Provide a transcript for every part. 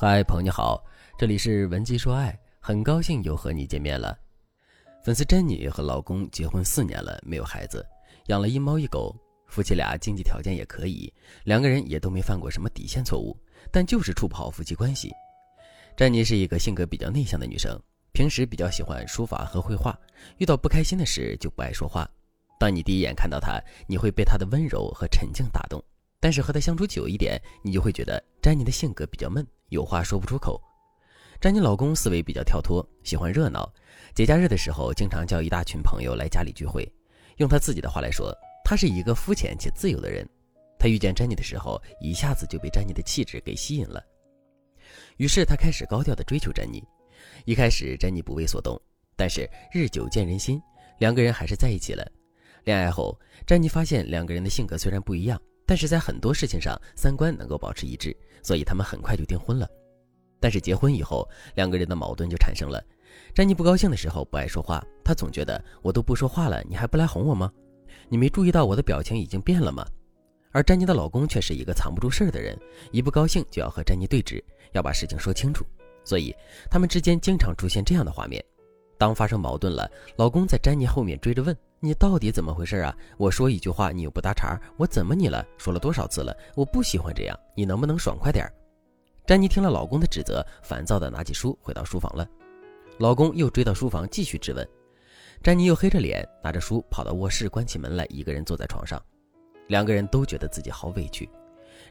嗨，朋友你好，这里是文姬说爱，很高兴又和你见面了。粉丝珍妮和老公结婚四年了，没有孩子，养了一猫一狗，夫妻俩经济条件也可以，两个人也都没犯过什么底线错误，但就是处不好夫妻关系。珍妮是一个性格比较内向的女生，平时比较喜欢书法和绘画，遇到不开心的事就不爱说话。当你第一眼看到她，你会被她的温柔和沉静打动。但是和他相处久一点，你就会觉得詹妮的性格比较闷，有话说不出口。詹妮老公思维比较跳脱，喜欢热闹，节假日的时候经常叫一大群朋友来家里聚会。用他自己的话来说，他是一个肤浅且自由的人。他遇见詹妮的时候，一下子就被詹妮的气质给吸引了。于是他开始高调的追求詹妮。一开始詹妮不为所动，但是日久见人心，两个人还是在一起了。恋爱后，詹妮发现两个人的性格虽然不一样。但是在很多事情上，三观能够保持一致，所以他们很快就订婚了。但是结婚以后，两个人的矛盾就产生了。詹妮不高兴的时候不爱说话，她总觉得我都不说话了，你还不来哄我吗？你没注意到我的表情已经变了吗？而詹妮的老公却是一个藏不住事儿的人，一不高兴就要和詹妮对峙，要把事情说清楚。所以他们之间经常出现这样的画面：当发生矛盾了，老公在詹妮后面追着问。你到底怎么回事啊？我说一句话，你又不搭茬，我怎么你了？说了多少次了？我不喜欢这样，你能不能爽快点？詹妮听了老公的指责，烦躁的拿起书回到书房了。老公又追到书房继续质问，詹妮又黑着脸拿着书跑到卧室，关起门来，一个人坐在床上。两个人都觉得自己好委屈。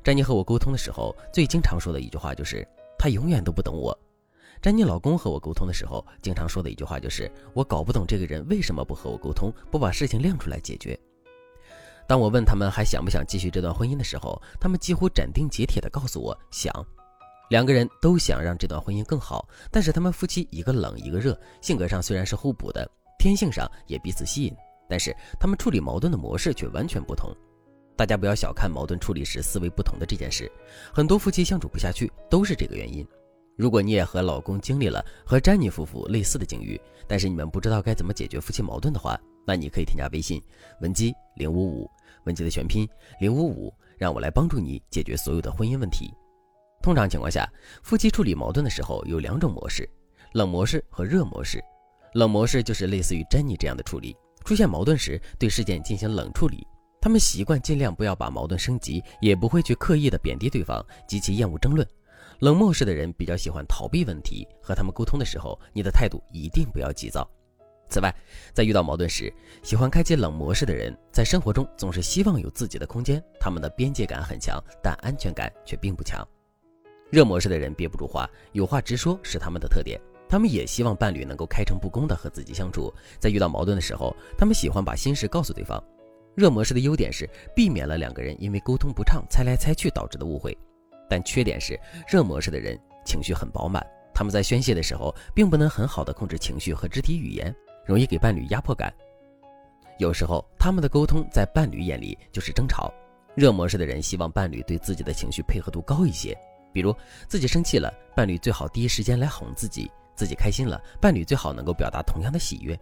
詹妮和我沟通的时候，最经常说的一句话就是：“他永远都不懂我。”詹妮老公和我沟通的时候，经常说的一句话就是：“我搞不懂这个人为什么不和我沟通，不把事情亮出来解决。”当我问他们还想不想继续这段婚姻的时候，他们几乎斩钉截铁地告诉我想。两个人都想让这段婚姻更好，但是他们夫妻一个冷一个热，性格上虽然是互补的，天性上也彼此吸引，但是他们处理矛盾的模式却完全不同。大家不要小看矛盾处理时思维不同的这件事，很多夫妻相处不下去都是这个原因。如果你也和老公经历了和詹妮夫妇类似的境遇，但是你们不知道该怎么解决夫妻矛盾的话，那你可以添加微信文姬零五五，文姬的全拼零五五，让我来帮助你解决所有的婚姻问题。通常情况下，夫妻处理矛盾的时候有两种模式：冷模式和热模式。冷模式就是类似于詹妮这样的处理，出现矛盾时对事件进行冷处理。他们习惯尽量不要把矛盾升级，也不会去刻意的贬低对方，极其厌恶争论。冷漠式的人比较喜欢逃避问题，和他们沟通的时候，你的态度一定不要急躁。此外，在遇到矛盾时，喜欢开启冷模式的人，在生活中总是希望有自己的空间，他们的边界感很强，但安全感却并不强。热模式的人憋不住话，有话直说是他们的特点，他们也希望伴侣能够开诚布公的和自己相处，在遇到矛盾的时候，他们喜欢把心事告诉对方。热模式的优点是避免了两个人因为沟通不畅猜来猜去导致的误会。但缺点是，热模式的人情绪很饱满，他们在宣泄的时候，并不能很好的控制情绪和肢体语言，容易给伴侣压迫感。有时候，他们的沟通在伴侣眼里就是争吵。热模式的人希望伴侣对自己的情绪配合度高一些，比如自己生气了，伴侣最好第一时间来哄自己；自己开心了，伴侣最好能够表达同样的喜悦。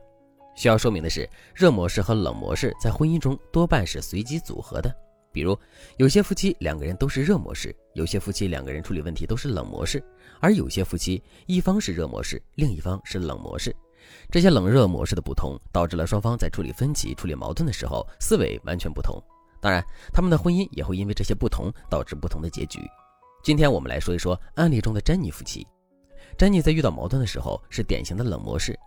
需要说明的是，热模式和冷模式在婚姻中多半是随机组合的。比如，有些夫妻两个人都是热模式，有些夫妻两个人处理问题都是冷模式，而有些夫妻一方是热模式，另一方是冷模式。这些冷热模式的不同，导致了双方在处理分歧、处理矛盾的时候思维完全不同。当然，他们的婚姻也会因为这些不同导致不同的结局。今天我们来说一说案例中的珍妮夫妻。珍妮在遇到矛盾的时候是典型的冷模式，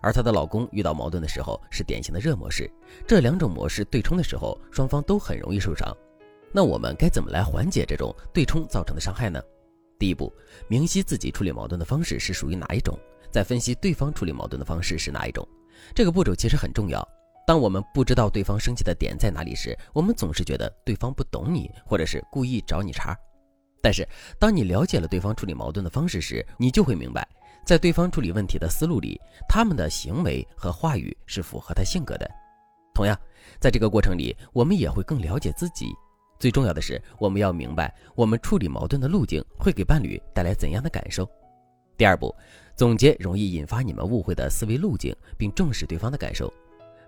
而她的老公遇到矛盾的时候是典型的热模式。这两种模式对冲的时候，双方都很容易受伤。那我们该怎么来缓解这种对冲造成的伤害呢？第一步，明晰自己处理矛盾的方式是属于哪一种，再分析对方处理矛盾的方式是哪一种。这个步骤其实很重要。当我们不知道对方生气的点在哪里时，我们总是觉得对方不懂你，或者是故意找你茬。但是，当你了解了对方处理矛盾的方式时，你就会明白，在对方处理问题的思路里，他们的行为和话语是符合他性格的。同样，在这个过程里，我们也会更了解自己。最重要的是，我们要明白我们处理矛盾的路径会给伴侣带来怎样的感受。第二步，总结容易引发你们误会的思维路径，并重视对方的感受。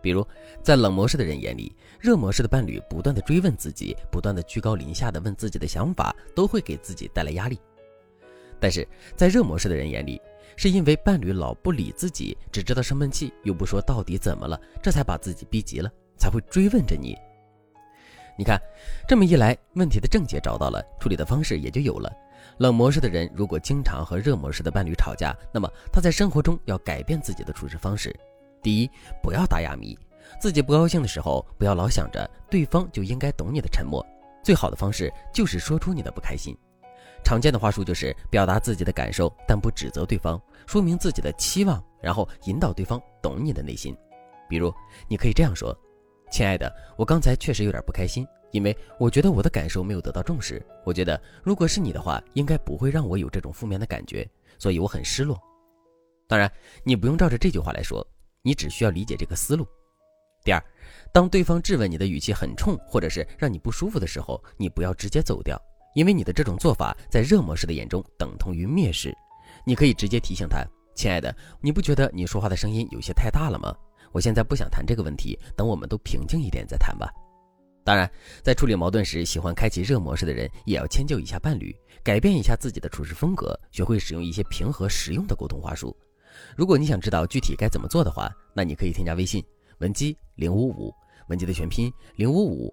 比如，在冷模式的人眼里，热模式的伴侣不断的追问自己，不断的居高临下的问自己的想法，都会给自己带来压力。但是在热模式的人眼里，是因为伴侣老不理自己，只知道生闷气，又不说到底怎么了，这才把自己逼急了，才会追问着你。你看，这么一来，问题的症结找到了，处理的方式也就有了。冷模式的人如果经常和热模式的伴侣吵架，那么他在生活中要改变自己的处事方式。第一，不要打哑谜，自己不高兴的时候，不要老想着对方就应该懂你的沉默。最好的方式就是说出你的不开心。常见的话术就是表达自己的感受，但不指责对方，说明自己的期望，然后引导对方懂你的内心。比如，你可以这样说：“亲爱的，我刚才确实有点不开心，因为我觉得我的感受没有得到重视。我觉得如果是你的话，应该不会让我有这种负面的感觉，所以我很失落。”当然，你不用照着这句话来说，你只需要理解这个思路。第二，当对方质问你的语气很冲，或者是让你不舒服的时候，你不要直接走掉。因为你的这种做法在热模式的眼中等同于蔑视，你可以直接提醒他：“亲爱的，你不觉得你说话的声音有些太大了吗？我现在不想谈这个问题，等我们都平静一点再谈吧。”当然，在处理矛盾时，喜欢开启热模式的人也要迁就一下伴侣，改变一下自己的处事风格，学会使用一些平和实用的沟通话术。如果你想知道具体该怎么做的话，那你可以添加微信文姬零五五，文姬的全拼零五五。